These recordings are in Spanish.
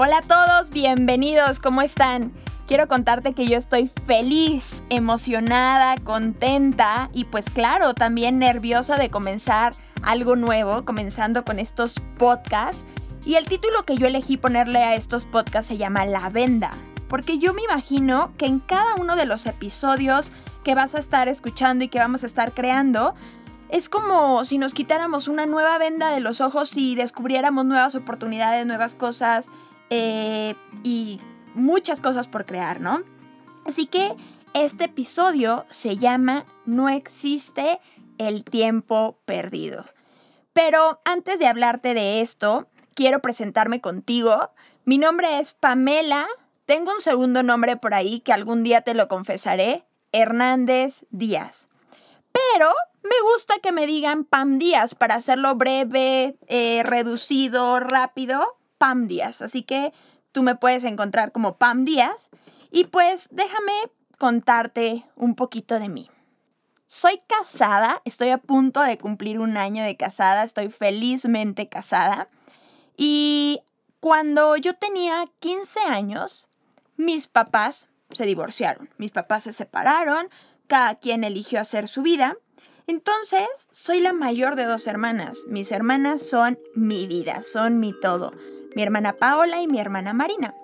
Hola a todos, bienvenidos, ¿cómo están? Quiero contarte que yo estoy feliz, emocionada, contenta y pues claro, también nerviosa de comenzar algo nuevo, comenzando con estos podcasts. Y el título que yo elegí ponerle a estos podcasts se llama La Venda, porque yo me imagino que en cada uno de los episodios que vas a estar escuchando y que vamos a estar creando, es como si nos quitáramos una nueva venda de los ojos y descubriéramos nuevas oportunidades, nuevas cosas, eh, y muchas cosas por crear, ¿no? Así que este episodio se llama No existe el tiempo perdido. Pero antes de hablarte de esto, quiero presentarme contigo. Mi nombre es Pamela. Tengo un segundo nombre por ahí que algún día te lo confesaré. Hernández Díaz. Pero me gusta que me digan Pam Díaz para hacerlo breve, eh, reducido, rápido. Pam Díaz. Así que tú me puedes encontrar como Pam Díaz. Y pues déjame contarte un poquito de mí. Soy casada, estoy a punto de cumplir un año de casada, estoy felizmente casada. Y cuando yo tenía 15 años, mis papás se divorciaron, mis papás se separaron, cada quien eligió hacer su vida. Entonces, soy la mayor de dos hermanas. Mis hermanas son mi vida, son mi todo mi hermana Paola y mi hermana Marina.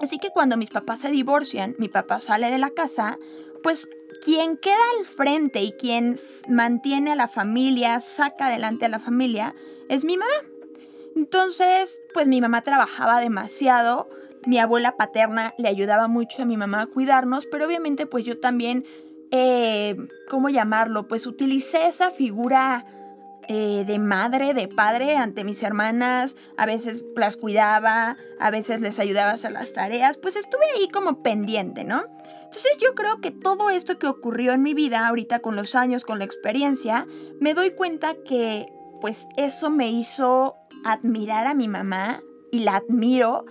Así que cuando mis papás se divorcian, mi papá sale de la casa, pues quien queda al frente y quien mantiene a la familia, saca adelante a la familia, es mi mamá. Entonces, pues mi mamá trabajaba demasiado, mi abuela paterna le ayudaba mucho a mi mamá a cuidarnos, pero obviamente pues yo también, eh, ¿cómo llamarlo? Pues utilicé esa figura eh, de madre, de padre ante mis hermanas, a veces las cuidaba, a veces les ayudaba a hacer las tareas, pues estuve ahí como pendiente, ¿no? Entonces yo creo que todo esto que ocurrió en mi vida ahorita con los años, con la experiencia, me doy cuenta que pues eso me hizo admirar a mi mamá y la admiro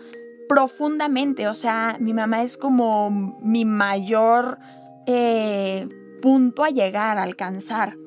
profundamente, o sea, mi mamá es como mi mayor eh, punto a llegar, a alcanzar.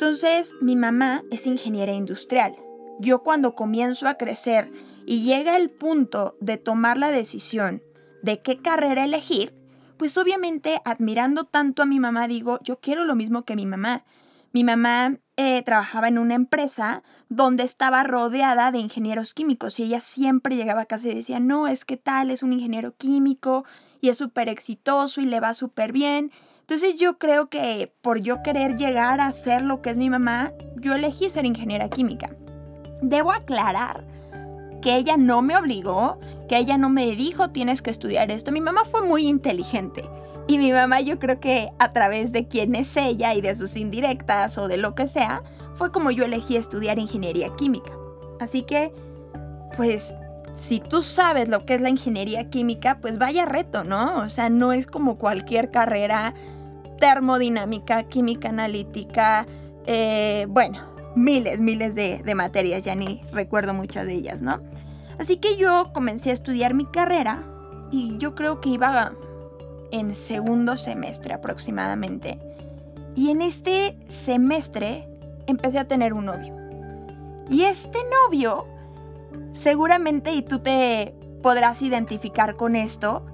Entonces, mi mamá es ingeniera industrial. Yo cuando comienzo a crecer y llega el punto de tomar la decisión de qué carrera elegir, pues obviamente admirando tanto a mi mamá digo, yo quiero lo mismo que mi mamá. Mi mamá eh, trabajaba en una empresa donde estaba rodeada de ingenieros químicos y ella siempre llegaba a casa y decía, no, es que tal, es un ingeniero químico y es súper exitoso y le va súper bien. Entonces yo creo que por yo querer llegar a ser lo que es mi mamá, yo elegí ser ingeniera química. Debo aclarar que ella no me obligó, que ella no me dijo tienes que estudiar esto. Mi mamá fue muy inteligente. Y mi mamá yo creo que a través de quién es ella y de sus indirectas o de lo que sea, fue como yo elegí estudiar ingeniería química. Así que, pues, si tú sabes lo que es la ingeniería química, pues vaya reto, ¿no? O sea, no es como cualquier carrera termodinámica, química analítica, eh, bueno, miles, miles de, de materias, ya ni recuerdo muchas de ellas, ¿no? Así que yo comencé a estudiar mi carrera y yo creo que iba en segundo semestre aproximadamente. Y en este semestre empecé a tener un novio. Y este novio, seguramente, y tú te podrás identificar con esto,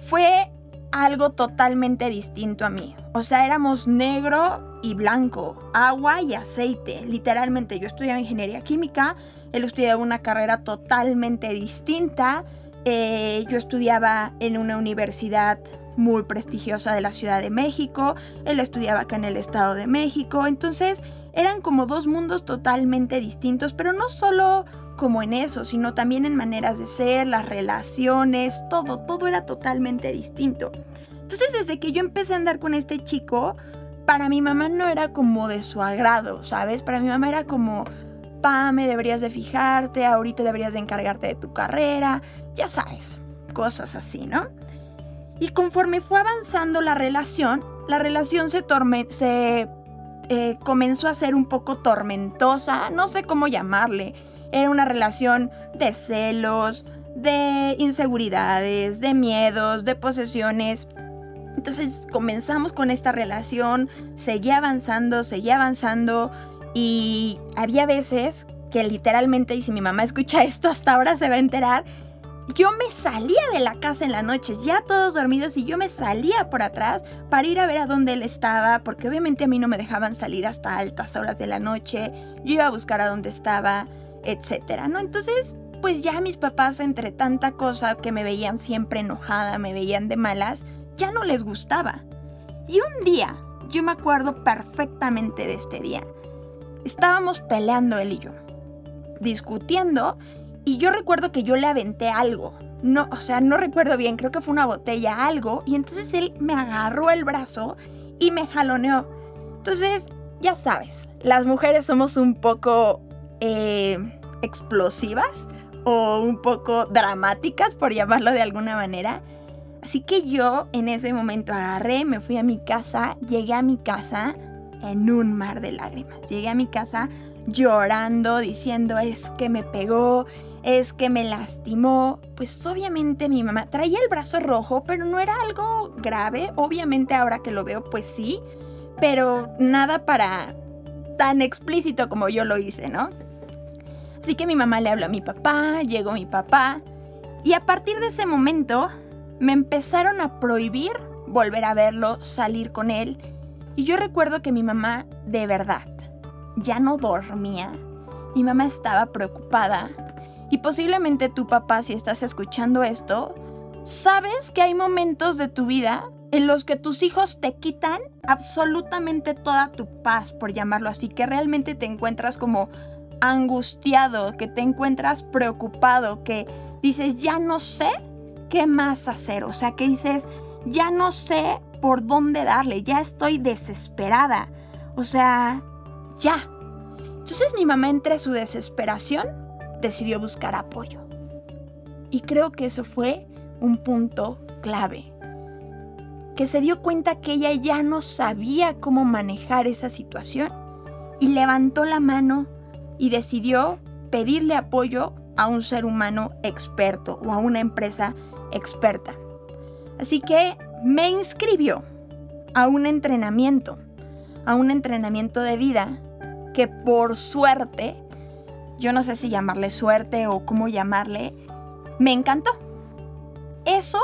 fue algo totalmente distinto a mí. O sea, éramos negro y blanco, agua y aceite. Literalmente, yo estudiaba ingeniería química, él estudiaba una carrera totalmente distinta. Eh, yo estudiaba en una universidad muy prestigiosa de la Ciudad de México, él estudiaba acá en el Estado de México, entonces eran como dos mundos totalmente distintos, pero no solo como en eso, sino también en maneras de ser, las relaciones, todo, todo era totalmente distinto. Entonces desde que yo empecé a andar con este chico, para mi mamá no era como de su agrado, ¿sabes? Para mi mamá era como, Pame, deberías de fijarte, ahorita deberías de encargarte de tu carrera, ya sabes, cosas así, ¿no? Y conforme fue avanzando la relación, la relación se, se eh, comenzó a ser un poco tormentosa, no sé cómo llamarle. Era una relación de celos, de inseguridades, de miedos, de posesiones. Entonces comenzamos con esta relación, seguía avanzando, seguía avanzando y había veces que literalmente, y si mi mamá escucha esto hasta ahora se va a enterar, yo me salía de la casa en las noches, ya todos dormidos, y yo me salía por atrás para ir a ver a dónde él estaba, porque obviamente a mí no me dejaban salir hasta altas horas de la noche, yo iba a buscar a dónde estaba, etcétera, ¿no? Entonces, pues ya mis papás, entre tanta cosa que me veían siempre enojada, me veían de malas, ya no les gustaba. Y un día, yo me acuerdo perfectamente de este día, estábamos peleando él y yo, discutiendo, y yo recuerdo que yo le aventé algo. No, o sea, no recuerdo bien, creo que fue una botella, algo. Y entonces él me agarró el brazo y me jaloneó. Entonces, ya sabes, las mujeres somos un poco eh, explosivas o un poco dramáticas, por llamarlo de alguna manera. Así que yo en ese momento agarré, me fui a mi casa, llegué a mi casa en un mar de lágrimas. Llegué a mi casa llorando, diciendo es que me pegó, es que me lastimó. Pues obviamente mi mamá traía el brazo rojo, pero no era algo grave. Obviamente ahora que lo veo, pues sí, pero nada para tan explícito como yo lo hice, ¿no? Así que mi mamá le habló a mi papá, llegó mi papá, y a partir de ese momento me empezaron a prohibir volver a verlo, salir con él. Y yo recuerdo que mi mamá, de verdad, ya no dormía. Mi mamá estaba preocupada y posiblemente tu papá, si estás escuchando esto, sabes que hay momentos de tu vida en los que tus hijos te quitan absolutamente toda tu paz, por llamarlo así, que realmente te encuentras como angustiado, que te encuentras preocupado, que dices, ya no sé qué más hacer, o sea, que dices, ya no sé por dónde darle, ya estoy desesperada, o sea, ya. Entonces mi mamá entre su desesperación decidió buscar apoyo. Y creo que eso fue un punto clave. Que se dio cuenta que ella ya no sabía cómo manejar esa situación y levantó la mano y decidió pedirle apoyo a un ser humano experto o a una empresa experta. Así que me inscribió a un entrenamiento, a un entrenamiento de vida que por suerte yo no sé si llamarle suerte o cómo llamarle, me encantó. Eso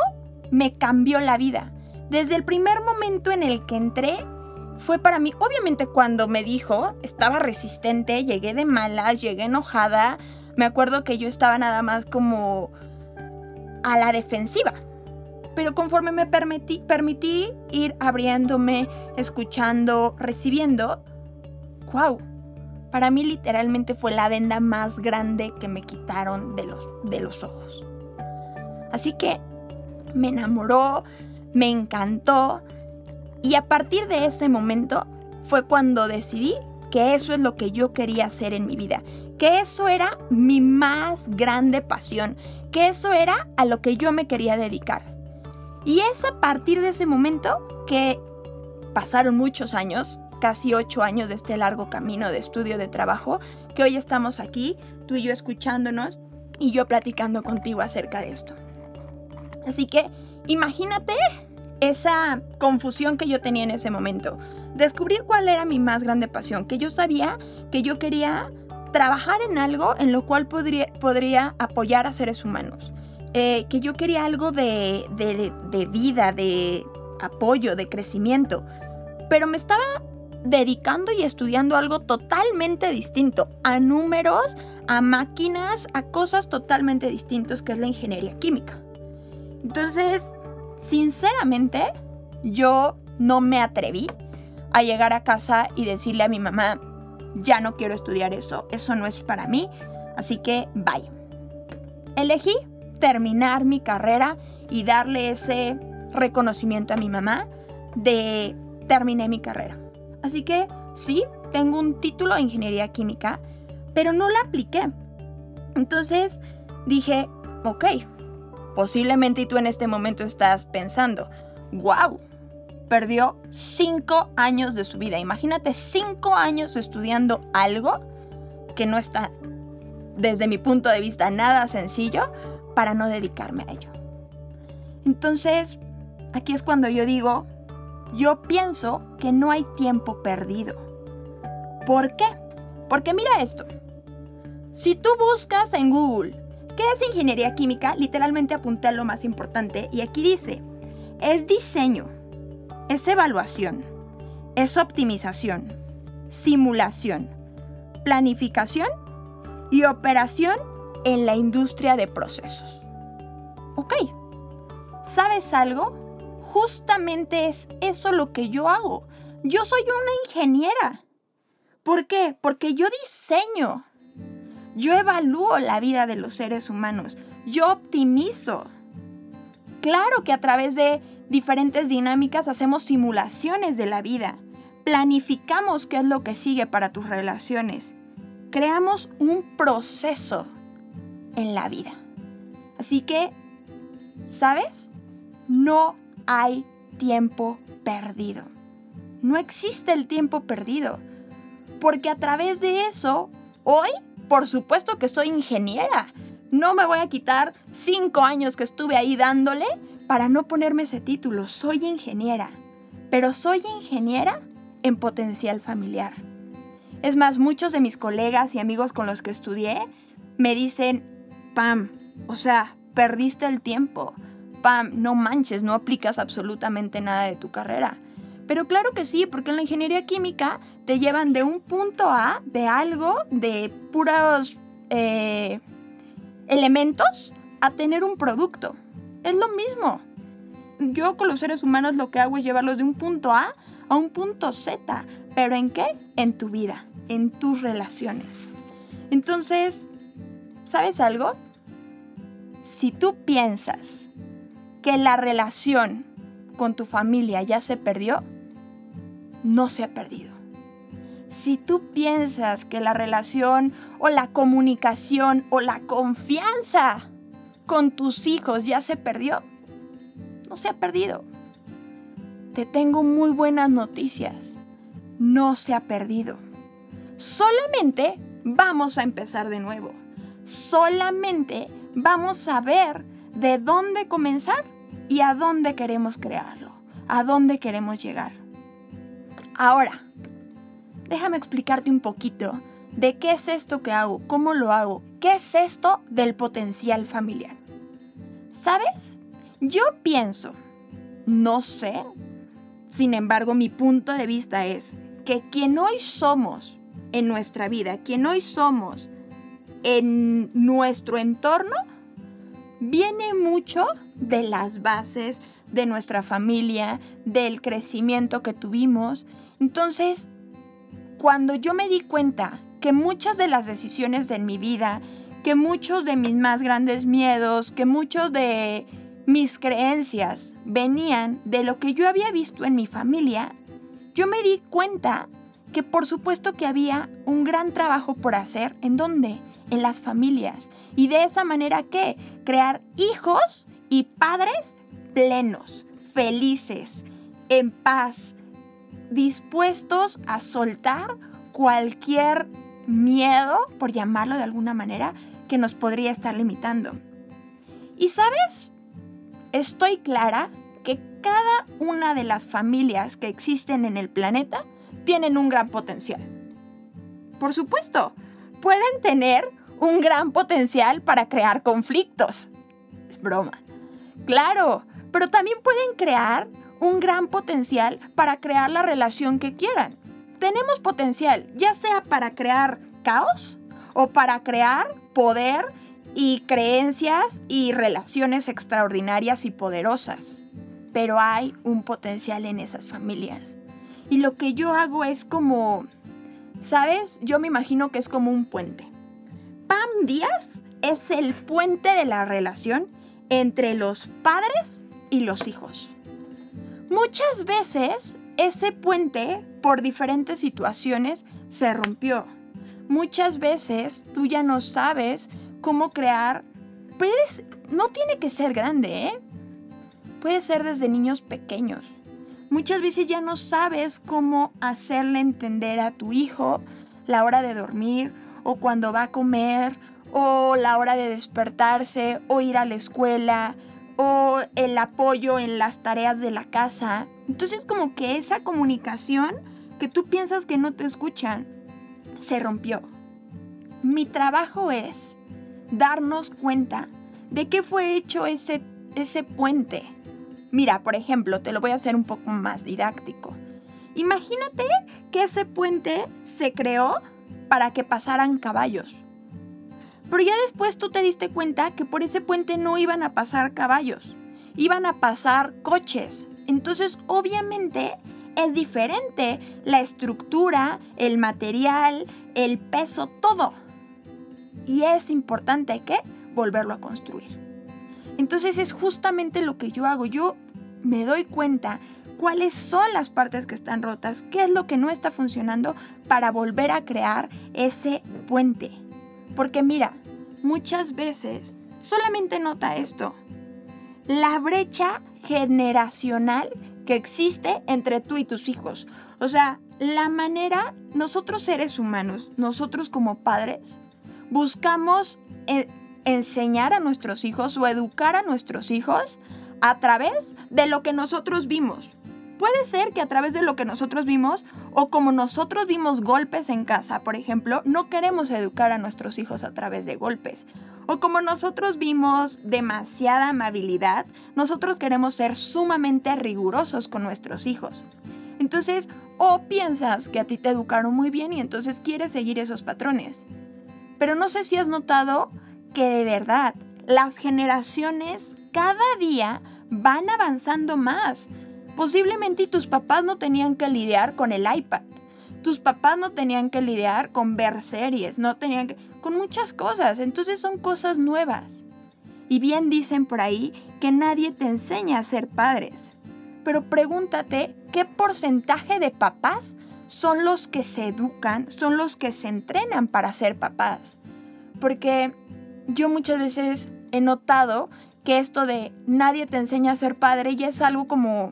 me cambió la vida. Desde el primer momento en el que entré, fue para mí, obviamente cuando me dijo, estaba resistente, llegué de malas, llegué enojada, me acuerdo que yo estaba nada más como a la defensiva. Pero conforme me permití, permití ir abriéndome, escuchando, recibiendo, wow, para mí literalmente fue la venda más grande que me quitaron de los, de los ojos. Así que me enamoró, me encantó y a partir de ese momento fue cuando decidí que eso es lo que yo quería hacer en mi vida, que eso era mi más grande pasión, que eso era a lo que yo me quería dedicar. Y es a partir de ese momento que pasaron muchos años, casi ocho años de este largo camino de estudio, de trabajo, que hoy estamos aquí, tú y yo escuchándonos y yo platicando contigo acerca de esto. Así que imagínate esa confusión que yo tenía en ese momento. Descubrir cuál era mi más grande pasión, que yo sabía que yo quería trabajar en algo en lo cual podría, podría apoyar a seres humanos. Eh, que yo quería algo de, de vida, de apoyo, de crecimiento. Pero me estaba dedicando y estudiando algo totalmente distinto, a números, a máquinas, a cosas totalmente distintas que es la ingeniería química. Entonces, sinceramente, yo no me atreví a llegar a casa y decirle a mi mamá, ya no quiero estudiar eso, eso no es para mí, así que bye. Elegí terminar mi carrera y darle ese reconocimiento a mi mamá de terminé mi carrera. Así que sí, tengo un título de ingeniería química, pero no la apliqué. Entonces dije, ok, posiblemente tú en este momento estás pensando, wow, perdió cinco años de su vida. Imagínate cinco años estudiando algo que no está, desde mi punto de vista, nada sencillo para no dedicarme a ello. Entonces, aquí es cuando yo digo, yo pienso que no hay tiempo perdido. ¿Por qué? Porque mira esto. Si tú buscas en Google ¿Qué es ingeniería química? Literalmente apunté a lo más importante y aquí dice, es diseño, es evaluación, es optimización, simulación, planificación y operación en la industria de procesos. Ok, ¿sabes algo? Justamente es eso lo que yo hago. Yo soy una ingeniera. ¿Por qué? Porque yo diseño. Yo evalúo la vida de los seres humanos. Yo optimizo. Claro que a través de diferentes dinámicas hacemos simulaciones de la vida. Planificamos qué es lo que sigue para tus relaciones. Creamos un proceso en la vida. Así que, ¿sabes? No hay tiempo perdido. No existe el tiempo perdido. Porque a través de eso, hoy, por supuesto que soy ingeniera. No me voy a quitar cinco años que estuve ahí dándole para no ponerme ese título. Soy ingeniera. Pero soy ingeniera en potencial familiar. Es más, muchos de mis colegas y amigos con los que estudié me dicen, Pam, o sea, perdiste el tiempo. Pam, no manches, no aplicas absolutamente nada de tu carrera. Pero claro que sí, porque en la ingeniería química te llevan de un punto A, de algo, de puros eh, elementos, a tener un producto. Es lo mismo. Yo con los seres humanos lo que hago es llevarlos de un punto A a un punto Z. ¿Pero en qué? En tu vida, en tus relaciones. Entonces, ¿sabes algo? Si tú piensas que la relación con tu familia ya se perdió, no se ha perdido. Si tú piensas que la relación o la comunicación o la confianza con tus hijos ya se perdió, no se ha perdido. Te tengo muy buenas noticias. No se ha perdido. Solamente vamos a empezar de nuevo. Solamente vamos a ver de dónde comenzar y a dónde queremos crearlo, a dónde queremos llegar. Ahora, déjame explicarte un poquito de qué es esto que hago, cómo lo hago, qué es esto del potencial familiar. ¿Sabes? Yo pienso, no sé, sin embargo mi punto de vista es que quien hoy somos en nuestra vida, quien hoy somos en nuestro entorno, viene mucho de las bases de nuestra familia, del crecimiento que tuvimos. Entonces, cuando yo me di cuenta que muchas de las decisiones de mi vida, que muchos de mis más grandes miedos, que muchos de mis creencias venían de lo que yo había visto en mi familia, yo me di cuenta que por supuesto que había un gran trabajo por hacer. ¿En dónde? En las familias. Y de esa manera, ¿qué? Crear hijos y padres plenos, felices, en paz, dispuestos a soltar cualquier miedo, por llamarlo de alguna manera, que nos podría estar limitando. Y sabes, estoy clara que cada una de las familias que existen en el planeta tienen un gran potencial. Por supuesto, pueden tener un gran potencial para crear conflictos. Es broma. Claro, pero también pueden crear un gran potencial para crear la relación que quieran. Tenemos potencial, ya sea para crear caos o para crear poder y creencias y relaciones extraordinarias y poderosas. Pero hay un potencial en esas familias. Y lo que yo hago es como, ¿sabes? Yo me imagino que es como un puente. Pam Díaz es el puente de la relación entre los padres y los hijos. Muchas veces ese puente, por diferentes situaciones, se rompió. Muchas veces tú ya no sabes cómo crear. Puedes, no tiene que ser grande, ¿eh? Puede ser desde niños pequeños. Muchas veces ya no sabes cómo hacerle entender a tu hijo la hora de dormir o cuando va a comer o la hora de despertarse o ir a la escuela o el apoyo en las tareas de la casa. Entonces como que esa comunicación que tú piensas que no te escuchan se rompió. Mi trabajo es darnos cuenta de qué fue hecho ese, ese puente. Mira, por ejemplo, te lo voy a hacer un poco más didáctico. Imagínate que ese puente se creó para que pasaran caballos. Pero ya después tú te diste cuenta que por ese puente no iban a pasar caballos, iban a pasar coches. Entonces, obviamente, es diferente la estructura, el material, el peso, todo. Y es importante que volverlo a construir. Entonces es justamente lo que yo hago. Yo me doy cuenta cuáles son las partes que están rotas, qué es lo que no está funcionando para volver a crear ese puente. Porque mira, muchas veces, solamente nota esto, la brecha generacional que existe entre tú y tus hijos. O sea, la manera, nosotros seres humanos, nosotros como padres, buscamos eh, enseñar a nuestros hijos o educar a nuestros hijos a través de lo que nosotros vimos. Puede ser que a través de lo que nosotros vimos o como nosotros vimos golpes en casa, por ejemplo, no queremos educar a nuestros hijos a través de golpes. O como nosotros vimos demasiada amabilidad, nosotros queremos ser sumamente rigurosos con nuestros hijos. Entonces, o piensas que a ti te educaron muy bien y entonces quieres seguir esos patrones. Pero no sé si has notado que de verdad las generaciones cada día van avanzando más. Posiblemente tus papás no tenían que lidiar con el iPad. Tus papás no tenían que lidiar con ver series, no tenían que... con muchas cosas. Entonces son cosas nuevas. Y bien dicen por ahí que nadie te enseña a ser padres. Pero pregúntate qué porcentaje de papás son los que se educan, son los que se entrenan para ser papás. Porque yo muchas veces he notado que esto de nadie te enseña a ser padre ya es algo como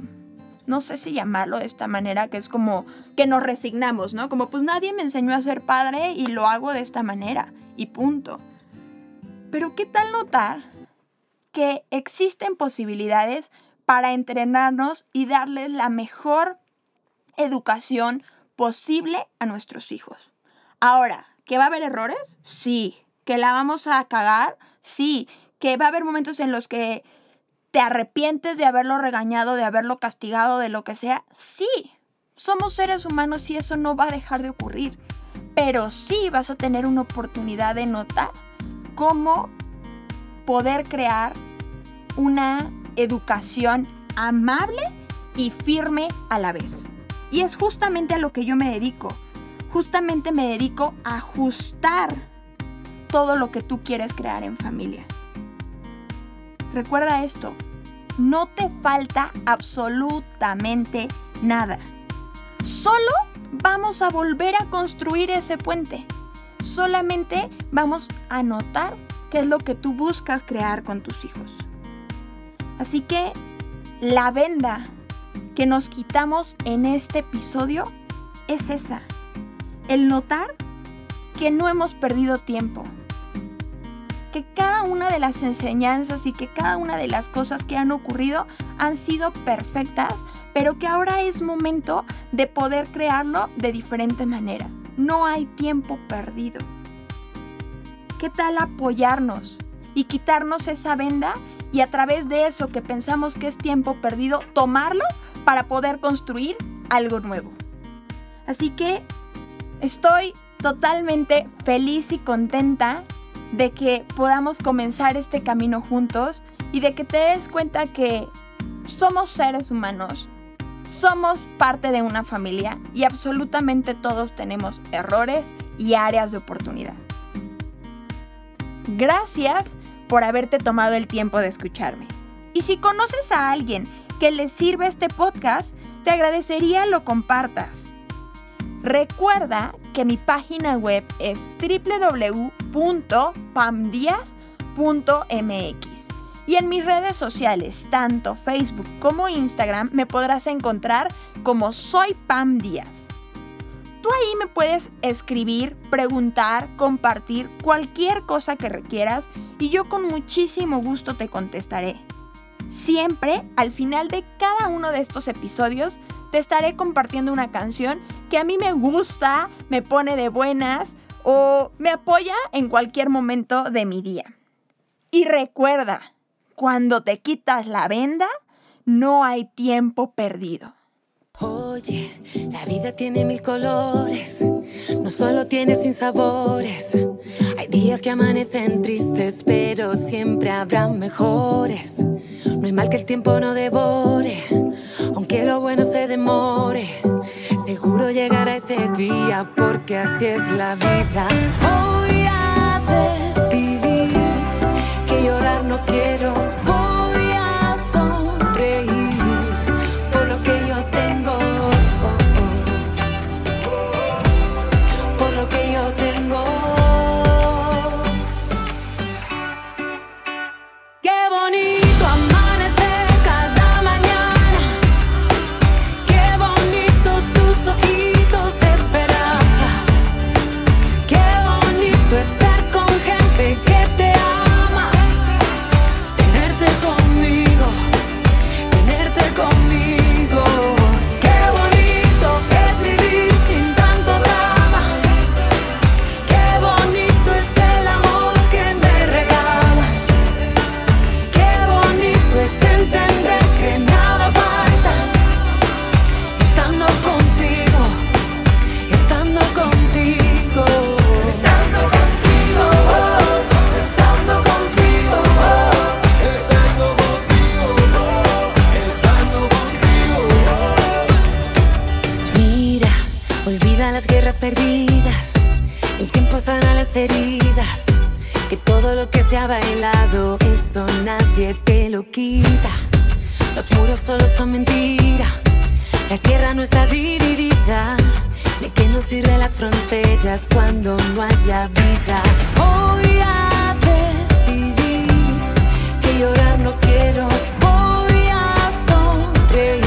no sé si llamarlo de esta manera, que es como que nos resignamos, ¿no? Como pues nadie me enseñó a ser padre y lo hago de esta manera y punto. Pero ¿qué tal notar que existen posibilidades para entrenarnos y darles la mejor educación posible a nuestros hijos? Ahora, ¿que va a haber errores? Sí. ¿Que la vamos a cagar? Sí. ¿Que va a haber momentos en los que ¿Te arrepientes de haberlo regañado, de haberlo castigado, de lo que sea? Sí, somos seres humanos y eso no va a dejar de ocurrir. Pero sí vas a tener una oportunidad de notar cómo poder crear una educación amable y firme a la vez. Y es justamente a lo que yo me dedico. Justamente me dedico a ajustar todo lo que tú quieres crear en familia. Recuerda esto, no te falta absolutamente nada. Solo vamos a volver a construir ese puente. Solamente vamos a notar qué es lo que tú buscas crear con tus hijos. Así que la venda que nos quitamos en este episodio es esa. El notar que no hemos perdido tiempo, que cada una de las enseñanzas y que cada una de las cosas que han ocurrido han sido perfectas, pero que ahora es momento de poder crearlo de diferente manera. No hay tiempo perdido. ¿Qué tal apoyarnos y quitarnos esa venda y a través de eso que pensamos que es tiempo perdido, tomarlo para poder construir algo nuevo? Así que estoy totalmente feliz y contenta de que podamos comenzar este camino juntos y de que te des cuenta que somos seres humanos, somos parte de una familia y absolutamente todos tenemos errores y áreas de oportunidad. Gracias por haberte tomado el tiempo de escucharme. Y si conoces a alguien que le sirve este podcast, te agradecería lo compartas. Recuerda que mi página web es www.pamdias.mx y en mis redes sociales, tanto Facebook como Instagram, me podrás encontrar como Soy Pam Díaz. Tú ahí me puedes escribir, preguntar, compartir cualquier cosa que requieras y yo con muchísimo gusto te contestaré. Siempre, al final de cada uno de estos episodios, estaré compartiendo una canción que a mí me gusta, me pone de buenas o me apoya en cualquier momento de mi día. Y recuerda, cuando te quitas la venda, no hay tiempo perdido. Oye, la vida tiene mil colores, no solo tiene sin sabores. Días que amanecen tristes, pero siempre habrá mejores. No hay mal que el tiempo no devore, aunque lo bueno se demore. Seguro llegará ese día, porque así es la vida. Voy a decidir que llorar no quiero. Ha bailado, eso nadie te lo quita. Los muros solo son mentira. La tierra no está dividida. ¿De qué nos sirven las fronteras cuando no haya vida? Voy a decidir que llorar no quiero. Voy a sonreír